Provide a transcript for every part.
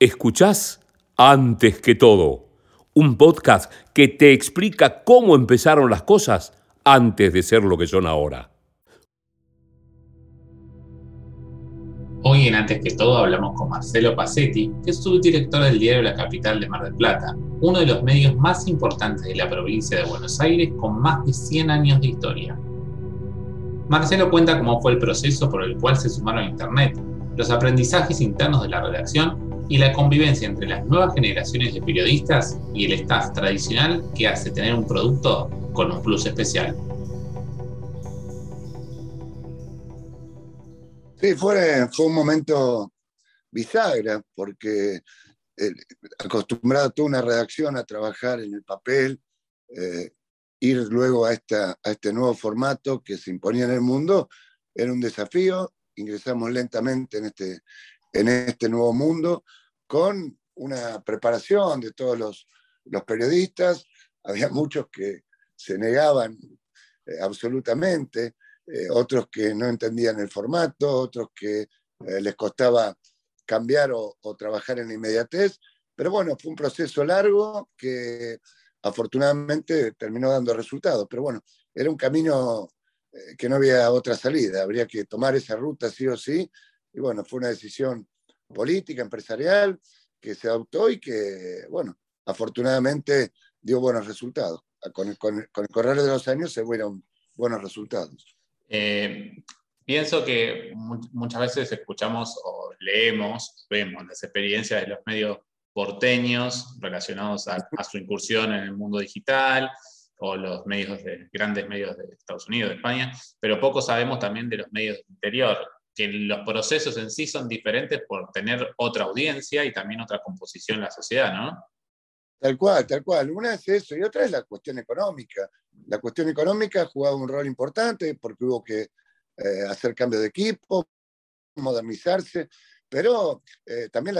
Escuchás antes que todo, un podcast que te explica cómo empezaron las cosas antes de ser lo que son ahora. Hoy en Antes que todo hablamos con Marcelo Pacetti, que es subdirector del diario La Capital de Mar del Plata, uno de los medios más importantes de la provincia de Buenos Aires con más de 100 años de historia. Marcelo cuenta cómo fue el proceso por el cual se sumaron a Internet, los aprendizajes internos de la redacción y la convivencia entre las nuevas generaciones de periodistas y el staff tradicional que hace tener un producto con un plus especial. Sí, fue, fue un momento bisagra, porque eh, acostumbrado toda una redacción a trabajar en el papel, eh, ir luego a, esta, a este nuevo formato que se imponía en el mundo, era un desafío. Ingresamos lentamente en este, en este nuevo mundo con una preparación de todos los, periodistas. Había muchos que se negaban eh, absolutamente, eh, otros que no entendían el formato, otros que eh, les costaba cambiar o, trabajar en la inmediatez. Pero bueno, fue un proceso largo que afortunadamente terminó dando resultados. Pero bueno, era un camino que no había otra salida, habría que tomar esa ruta sí o sí. Y bueno, fue una decisión política, empresarial, que se adoptó y que, bueno, afortunadamente dio buenos resultados. Con el, con correr de los años se fueron buenos resultados. Eh, pienso que muchas veces escuchamos o leemos, vemos las experiencias de los medios porteños relacionados a, a, su incursión en el mundo digital o los medios de grandes medios de Estados Unidos, de España, pero poco sabemos también de los medios del interior, que los procesos en sí son diferentes por tener otra audiencia y también otra composición en la sociedad, ¿no? Tal cual, tal cual. Una es eso y otra es la cuestión económica. La cuestión económica ha jugado un rol importante porque hubo que eh, hacer cambio de equipo, modernizarse, pero eh, también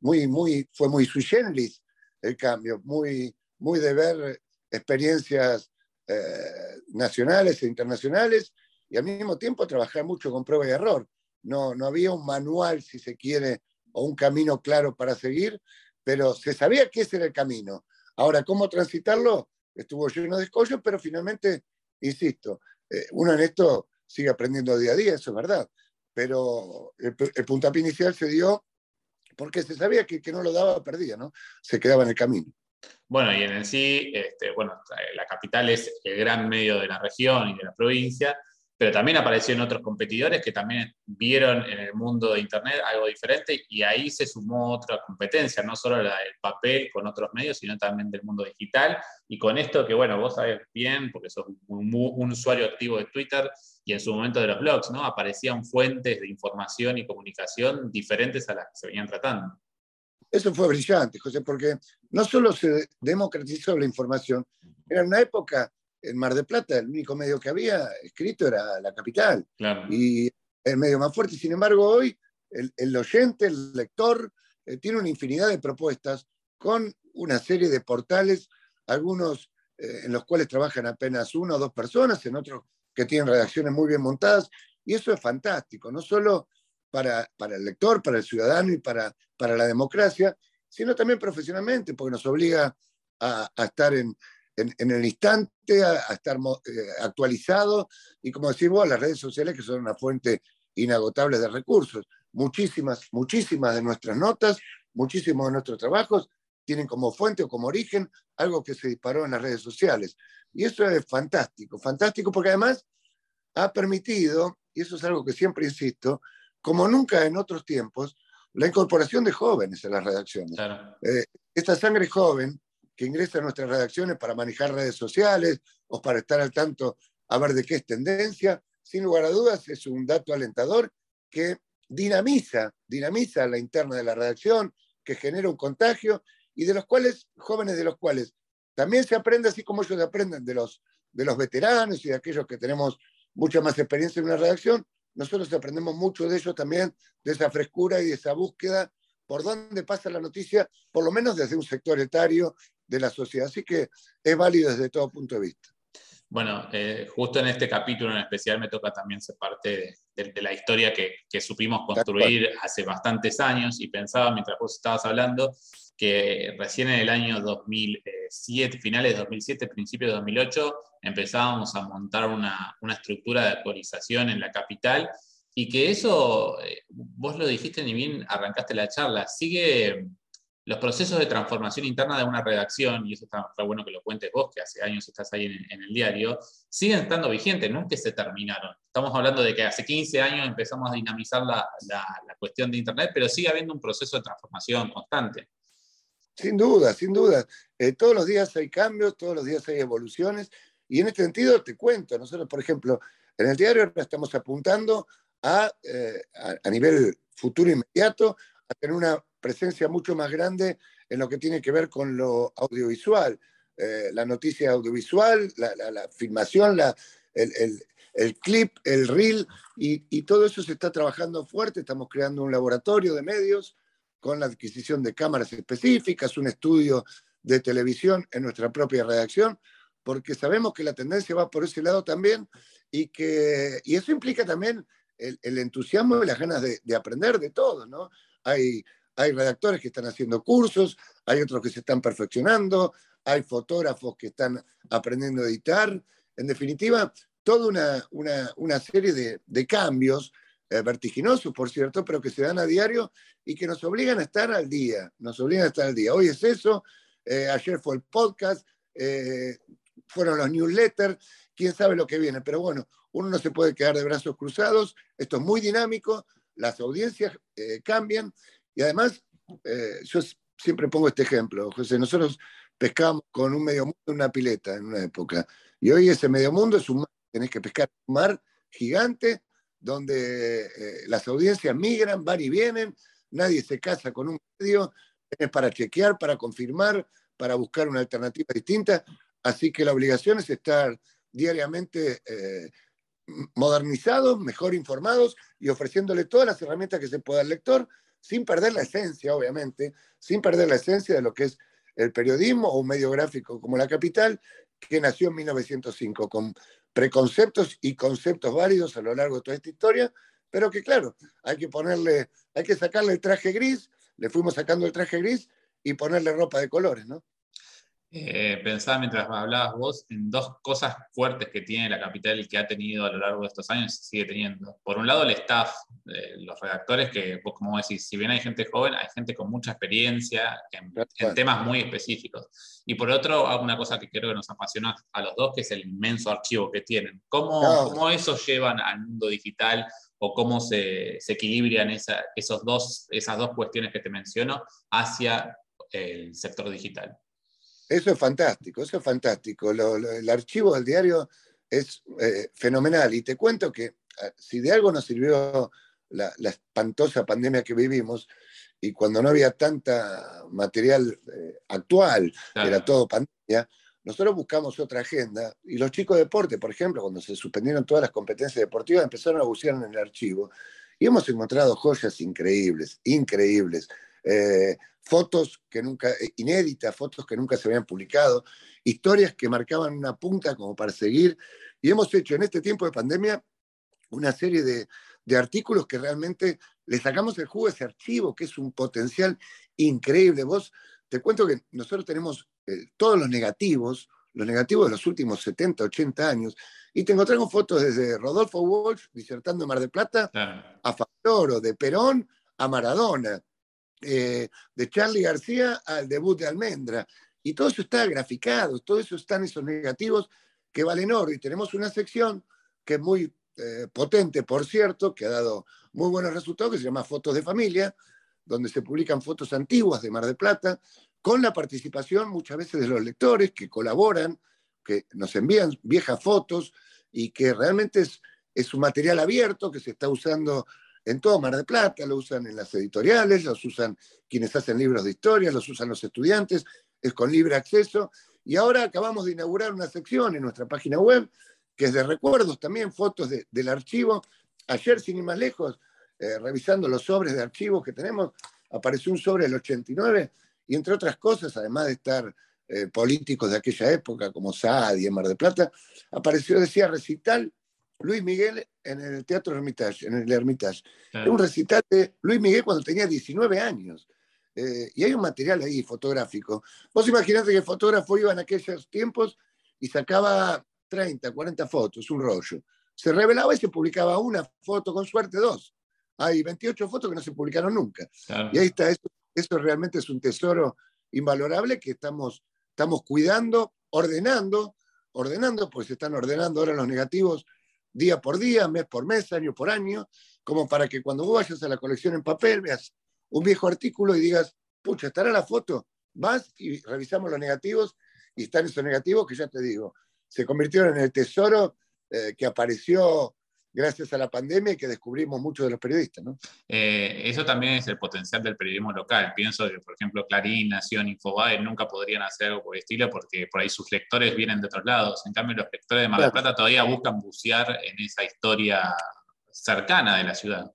muy, muy, fue muy sui generis el cambio, muy, muy de ver experiencias eh, nacionales e internacionales y al mismo tiempo trabajar mucho con prueba y error. No, no había un manual, si se quiere, o un camino claro para seguir, pero se sabía que ese era el camino. Ahora, ¿cómo transitarlo? Estuvo lleno de escollos, pero finalmente, insisto, eh, uno en esto sigue aprendiendo día a día, eso es verdad, pero el, puntapié inicial se dio porque se sabía que que no lo daba, perdía, ¿no? Se quedaba en el camino. Bueno, y en sí, este, bueno, la capital es el gran medio de la región y de la provincia, pero también apareció en otros competidores que también vieron en el mundo de Internet algo diferente y ahí se sumó otra competencia, no solo la del papel con otros medios, sino también del mundo digital. Y con esto que, bueno, vos sabés bien, porque sos un, usuario activo de Twitter y en su momento de los blogs, ¿no? Aparecían fuentes de información y comunicación diferentes a las que se venían tratando. Eso fue brillante, José, porque no solo se democratizó la información, era una época en Mar de Plata el único medio que había escrito era La Capital. Y el medio más fuerte. Sin embargo, hoy el, oyente, el lector, eh, tiene una infinidad de propuestas con una serie de portales, algunos eh, en los cuales trabajan apenas una o dos personas, en otros que tienen redacciones muy bien montadas. Y eso es fantástico, no solo para, para el lector, para el ciudadano y para, para la democracia, sino también profesionalmente, porque nos obliga a estar en, en, el instante, a, estar eh, actualizado y como decimos, las redes sociales que son una fuente inagotable de recursos. Muchísimas, muchísimas de nuestras notas, muchísimos de nuestros trabajos tienen como fuente o como origen algo que se disparó en las redes sociales. Y eso es fantástico, fantástico porque además ha permitido, y eso es algo que siempre insisto, como nunca en otros tiempos, la incorporación de jóvenes en las redacciones. Eh, esta sangre joven que ingresa a nuestras redacciones para manejar redes sociales o para estar al tanto a ver de qué es tendencia, sin lugar a dudas es un dato alentador que dinamiza, dinamiza la interna de la redacción, que genera un contagio y de los cuales, jóvenes de los cuales también se aprende así como ellos aprenden de los, de los veteranos y de aquellos que tenemos mucha más experiencia en una redacción, nosotros aprendemos mucho de ellos también, de esa frescura y de esa búsqueda por dónde pasa la noticia, por lo menos desde un sector etario de la sociedad. Así que es válido desde todo punto de vista. Bueno, eh, justo en este capítulo en especial me toca también ser parte de, la historia que, que, supimos construir hace bastantes años y pensaba mientras vos estabas hablando que recién en el año 2007, finales de 2007, principios de 2008, empezábamos a montar una, una estructura de actualización en la capital y que eso, eh, vos lo dijiste ni bien arrancaste la charla, sigue los procesos de transformación interna de una redacción, y eso está, bueno que lo cuentes vos, que hace años estás ahí en, el diario, siguen estando vigentes, no que se terminaron. Estamos hablando de que hace 15 años empezamos a dinamizar la, cuestión de Internet, pero sigue habiendo un proceso de transformación constante. Sin duda, sin duda. Eh, todos los días hay cambios, todos los días hay evoluciones, y en este sentido te cuento, nosotros, por ejemplo, en el diario estamos apuntando a, eh, a nivel futuro inmediato, a tener una presencia mucho más grande en lo que tiene que ver con lo audiovisual, eh, la noticia audiovisual, la, filmación, el, clip, el reel, y, todo eso se está trabajando fuerte. Estamos creando un laboratorio de medios con la adquisición de cámaras específicas, un estudio de televisión en nuestra propia redacción, porque sabemos que la tendencia va por ese lado también y que y eso implica también el, entusiasmo y las ganas de, de aprender de todo, ¿no? Hay hay redactores que están haciendo cursos, hay otros que se están perfeccionando, hay fotógrafos que están aprendiendo a editar. En definitiva, toda una, serie de, cambios eh, vertiginosos, por cierto, pero que se dan a diario y que nos obligan a estar al día, nos obligan a estar al día. Hoy es eso, eh, ayer fue el podcast, eh, fueron los newsletters, quién sabe lo que viene, pero bueno, uno no se puede quedar de brazos cruzados, esto es muy dinámico, las audiencias cambian y además, eh, yo siempre pongo este ejemplo, José, nosotros pescábamos con un medio mundo una pileta en una época, y hoy ese medio mundo es un mar, tenés que pescar un mar gigante donde eh, las audiencias migran, van y vienen, nadie se casa con un medio, es para chequear, para confirmar, para buscar una alternativa distinta, así que la obligación es estar diariamente eh, modernizados, mejor informados y ofreciéndole todas las herramientas que se pueda al lector sin perder la esencia, obviamente, sin perder la esencia de lo que es el periodismo o un medio gráfico como La Capital, que nació en 1905, con preconceptos y conceptos válidos a lo largo de toda esta historia, pero que claro, hay que ponerle, hay que sacarle el traje gris, le fuimos sacando el traje gris y ponerle ropa de colores, ¿no? Eh, pensaba mientras hablabas vos en dos cosas fuertes que tiene la capital y que ha tenido a lo largo de estos años y sigue teniendo. Por un lado, el staff, los redactores, que vos como decís, si bien hay gente joven, hay gente con mucha experiencia en, temas muy específicos. Y por otro, una cosa que creo que nos apasiona a los dos, que es el inmenso archivo que tienen. ¿Cómo, cómo eso llevan al mundo digital o cómo se, se equilibran esa, esos dos, esas dos cuestiones que te menciono hacia el sector digital? Eso es fantástico, eso es fantástico. el archivo del diario es eh, fenomenal. Y te cuento que ah, si de algo nos sirvió la, espantosa pandemia que vivimos, y cuando no había tanta material eh, actual, era todo pandemia, nosotros buscamos otra agenda. Y los chicos de deporte, por ejemplo, cuando se suspendieron todas las competencias deportivas, empezaron a buscar en el archivo. Y hemos encontrado joyas increíbles, increíbles. Eh, fotos que nunca, eh, inéditas, fotos que nunca se habían publicado, historias que marcaban una punta como para seguir. Y hemos hecho en este tiempo de pandemia una serie de, artículos que realmente le sacamos el jugo a ese archivo, que es un potencial increíble. Vos, te cuento que nosotros tenemos eh, todos los negativos, los negativos de los últimos 70, 80 años, y te encontramos fotos desde Rodolfo Walsh disertando en Mar de Plata, a Fabio de Perón a Maradona. Eh, de Charlie García al debut de Almendra. Y todo eso está graficado, todo eso están esos negativos que valen oro. Y tenemos una sección que es muy eh, potente, por cierto, que ha dado muy buenos resultados, que se llama Fotos de Familia, donde se publican fotos antiguas de Mar de Plata, con la participación muchas veces de los lectores que colaboran, que nos envían viejas fotos y que realmente es, es un material abierto que se está usando en todo Mar de Plata, lo usan en las editoriales, los usan quienes hacen libros de historia, los usan los estudiantes, es con libre acceso. Y ahora acabamos de inaugurar una sección en nuestra página web, que es de recuerdos también, fotos del archivo. Ayer, sin ir más lejos, eh, revisando los sobres de archivos que tenemos, apareció un sobre del 89 y entre otras cosas, además de estar eh, políticos de aquella época, como Saad y Mar de Plata, apareció, decía, recital Luis Miguel en el Teatro Hermitage, en el Hermitage. un recital de Luis Miguel cuando tenía 19 años. Eh, y hay un material ahí fotográfico. Vos imaginate que el fotógrafo iba en aquellos tiempos y sacaba 30, 40 fotos, un rollo. Se revelaba y se publicaba una foto, con suerte dos. Hay 28 fotos que no se publicaron nunca. Y ahí está, eso, eso realmente es un tesoro invalorable que estamos estamos cuidando, ordenando, ordenando, pues se están ordenando ahora los negativos día por día, mes por mes, año por año, como para que cuando vos vayas a la colección en papel veas un viejo artículo y digas, pucha, estará la foto, vas y revisamos los negativos y están esos negativos que ya te digo, se convirtieron en el tesoro eh, que apareció gracias a la pandemia y que descubrimos muchos de los periodistas. ¿no? Eh, eso también es el potencial del periodismo local. Pienso que, por ejemplo, Clarín, Nación, Infobae nunca podrían hacer algo por el estilo porque por ahí sus lectores vienen de otros lados. En cambio, los lectores de Mar del Plata todavía buscan bucear en esa historia cercana de la ciudad.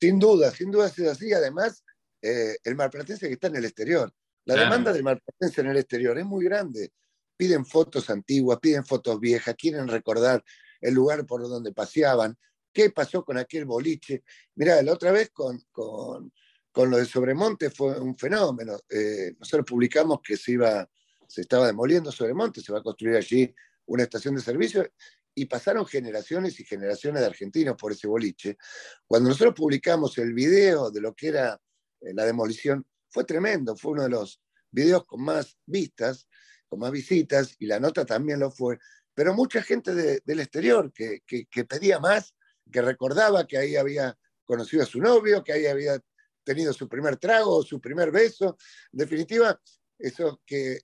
Sin duda, sin duda es así. Además, eh, el marplatense que está en el exterior. La demanda del marplatense en el exterior es muy grande. Piden fotos antiguas, piden fotos viejas, quieren recordar el lugar por donde paseaban, qué pasó con aquel boliche. Mirá, la otra vez con, con, lo de Sobremonte fue un fenómeno. Eh, nosotros publicamos que se, iba, se estaba demoliendo Sobremonte, se va a construir allí una estación de servicio y pasaron generaciones y generaciones de argentinos por ese boliche. Cuando nosotros publicamos el video de lo que era eh, la demolición, fue tremendo, fue uno de los videos con más vistas, con más visitas, y la nota también lo fue, pero mucha gente del exterior que, pedía más, que recordaba que ahí había conocido a su novio, que ahí había tenido su primer trago, su primer beso. En definitiva, eso que,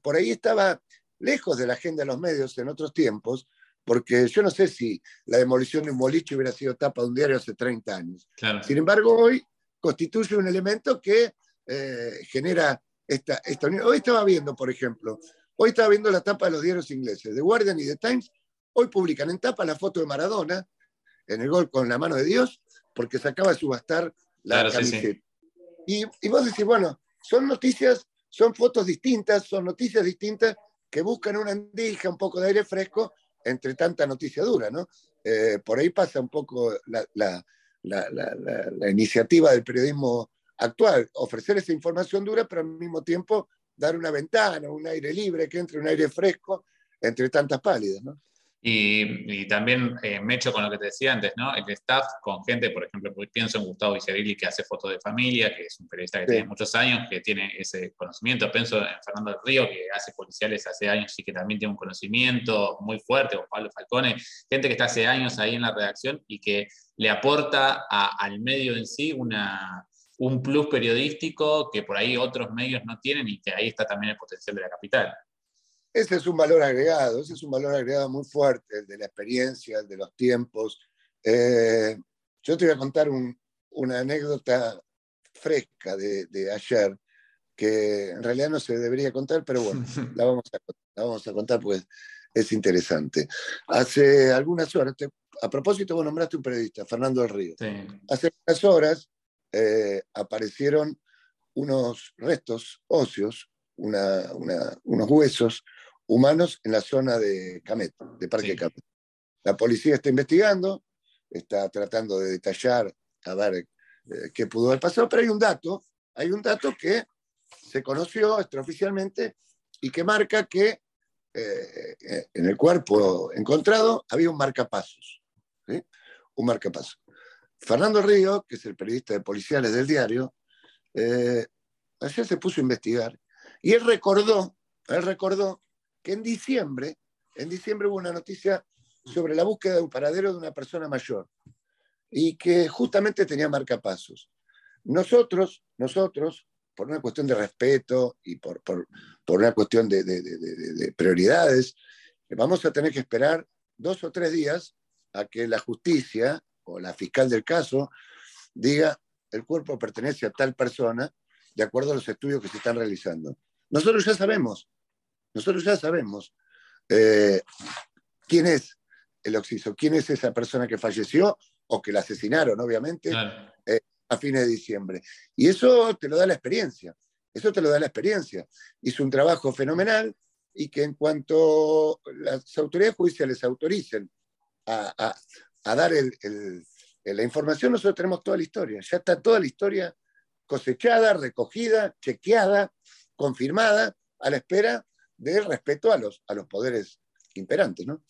por ahí estaba lejos de la agenda de los medios en otros tiempos, porque yo no sé si la demolición de un boliche hubiera sido tapa de un diario hace 30 años. Sin embargo, hoy constituye un elemento que eh, genera esta, esta unión. Hoy estaba viendo, por ejemplo, Hoy estaba viendo la tapa de los diarios ingleses, The Guardian y The Times. Hoy publican en tapa la foto de Maradona en el gol con la mano de Dios, porque se acaba de subastar la camiseta. Y, y, vos decís, bueno, son noticias, son fotos distintas, son noticias distintas que buscan una andija, un poco de aire fresco entre tanta noticia dura, ¿no? Eh, por ahí pasa un poco la, la, iniciativa del periodismo actual, ofrecer esa información dura, pero al mismo tiempo dar una ventana, un aire libre, que entre un aire fresco entre tantas pálidas, ¿no? Y, también eh, me echo con lo que te decía antes, ¿no? El staff con gente, por ejemplo, pienso en Gustavo Vicerilli que hace fotos de familia, que es un periodista que tiene muchos años, que tiene ese conocimiento. Pienso en Fernando del Río, que hace policiales hace años y que también tiene un conocimiento muy fuerte, o Pablo Falcone, gente que está hace años ahí en la redacción y que le aporta al medio en sí una, un plus periodístico que por ahí otros medios no tienen y que ahí está también el potencial de la capital. Ese es un valor agregado, ese es un valor agregado muy fuerte, el de la experiencia, el de los tiempos. Eh, yo te voy a contar una anécdota fresca de, ayer, que en realidad no se debería contar, pero bueno, la vamos a, la vamos a contar pues es interesante. Hace algunas horas, a propósito, vos nombraste un periodista, Fernando del Río. Hace unas horas eh, aparecieron unos restos óseos, unos huesos humanos en la zona de Camet, de Parque Camet. La policía está investigando, está tratando de detallar a ver eh, qué pudo haber pasado, pero hay un dato, hay un dato que se conoció extraoficialmente y que marca que eh, en el cuerpo encontrado había un marcapasos, un marcapasos. Fernando Río, que es el periodista de policiales del diario, eh, ayer se puso a investigar y él recordó, él recordó que en diciembre, en diciembre hubo una noticia sobre la búsqueda de un paradero de una persona mayor y que justamente tenía marcapasos. Nosotros, nosotros, por una cuestión de respeto y por, por, una cuestión de prioridades, vamos a tener que esperar dos o tres días a que la justicia o la fiscal del caso diga el cuerpo pertenece a tal persona de acuerdo a los estudios que se están realizando. Nosotros ya sabemos, nosotros ya sabemos eh, quién es el oxiso, quién es esa persona que falleció o que la asesinaron, obviamente, eh, a fines de diciembre. Y eso te lo da la experiencia. Eso te lo da la experiencia. Hizo un trabajo fenomenal y que en cuanto las autoridades judiciales autoricen a, dar la información, nosotros tenemos toda la historia. Ya está toda la historia cosechada, recogida, chequeada, confirmada, a la espera del respeto a los, a los poderes imperantes. ¿no?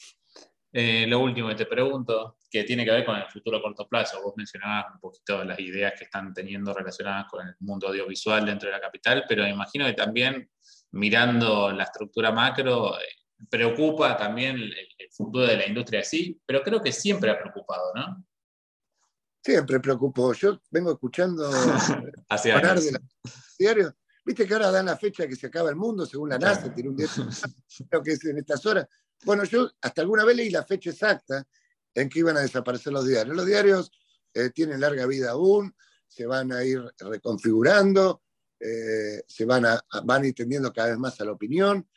Eh, lo último que te pregunto, que tiene que ver con el futuro a corto plazo. Vos mencionabas un poquito las ideas que están teniendo relacionadas con el mundo audiovisual dentro de la capital, pero me imagino que también mirando la estructura macro, eh, preocupa también el, futuro de la industria así, pero creo que siempre ha preocupado, ¿no? Siempre preocupó. Yo vengo escuchando hablar de la diario. Viste que ahora dan la fecha que se acaba el mundo, según la NASA, tiene un día, creo que es en estas horas. Bueno, yo hasta alguna vez leí la fecha exacta en que iban a desaparecer los diarios. Los diarios eh, tienen larga vida aún, se van a ir reconfigurando, eh, se van a, van a ir tendiendo cada vez más a la opinión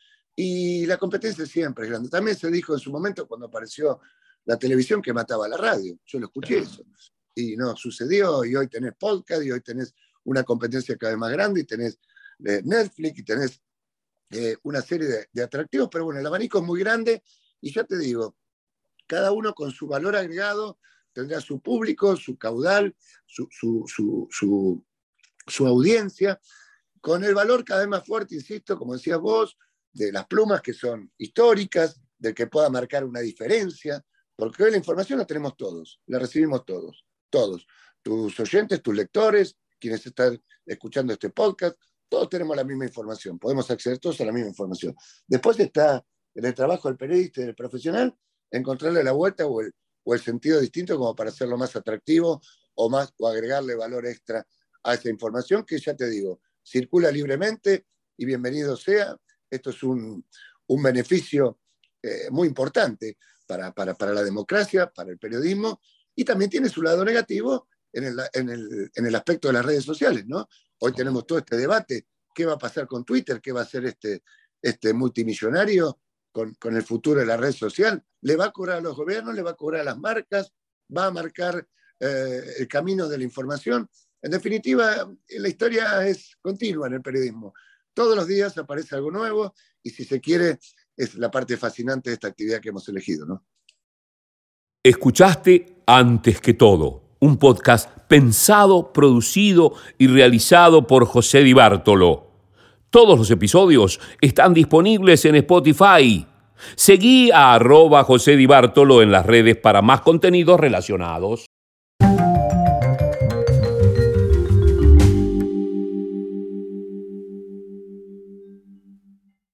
y la competencia siempre es grande. También se dijo en su momento cuando apareció la televisión que mataba la radio. Yo lo escuché eso. Y no sucedió y hoy tenés podcast y hoy tenés una competencia cada vez más grande y tenés eh, Netflix y tenés eh, una serie de, atractivos, pero bueno, el abanico es muy grande y ya te digo, cada uno con su valor agregado tendrá su público, su caudal, su, su, audiencia, con el valor cada vez más fuerte, insisto, como decías vos, de las plumas que son históricas, del que pueda marcar una diferencia, porque hoy la información la tenemos todos, la recibimos todos, todos, tus oyentes, tus lectores, quienes están escuchando este podcast, todos tenemos la misma información, podemos acceder todos a la misma información. Después está en el trabajo del periodista y del profesional encontrarle la vuelta o el, o el sentido distinto como para hacerlo más atractivo o, más, o agregarle valor extra a esa información que ya te digo, circula libremente y bienvenido sea. Esto es un, un beneficio eh, muy importante para, para, para, la democracia, para el periodismo, y también tiene su lado negativo en el, en el, en el aspecto de las redes sociales, ¿no? Hoy tenemos todo este debate, ¿qué va a pasar con Twitter? ¿Qué va a hacer este, este multimillonario con, el futuro de la red social? ¿Le va a cobrar a los gobiernos? ¿Le va a cobrar a las marcas? ¿Va a marcar eh, el camino de la información? En definitiva, la historia es continua en el periodismo. Todos los días aparece algo nuevo y si se quiere, es la parte fascinante de esta actividad que hemos elegido. ¿no? Escuchaste antes que todo un podcast pensado, producido y realizado por José Di Bartolo. Todos los episodios están disponibles en Spotify. Seguí a arroba José Di Bartolo en las redes para más contenidos relacionados.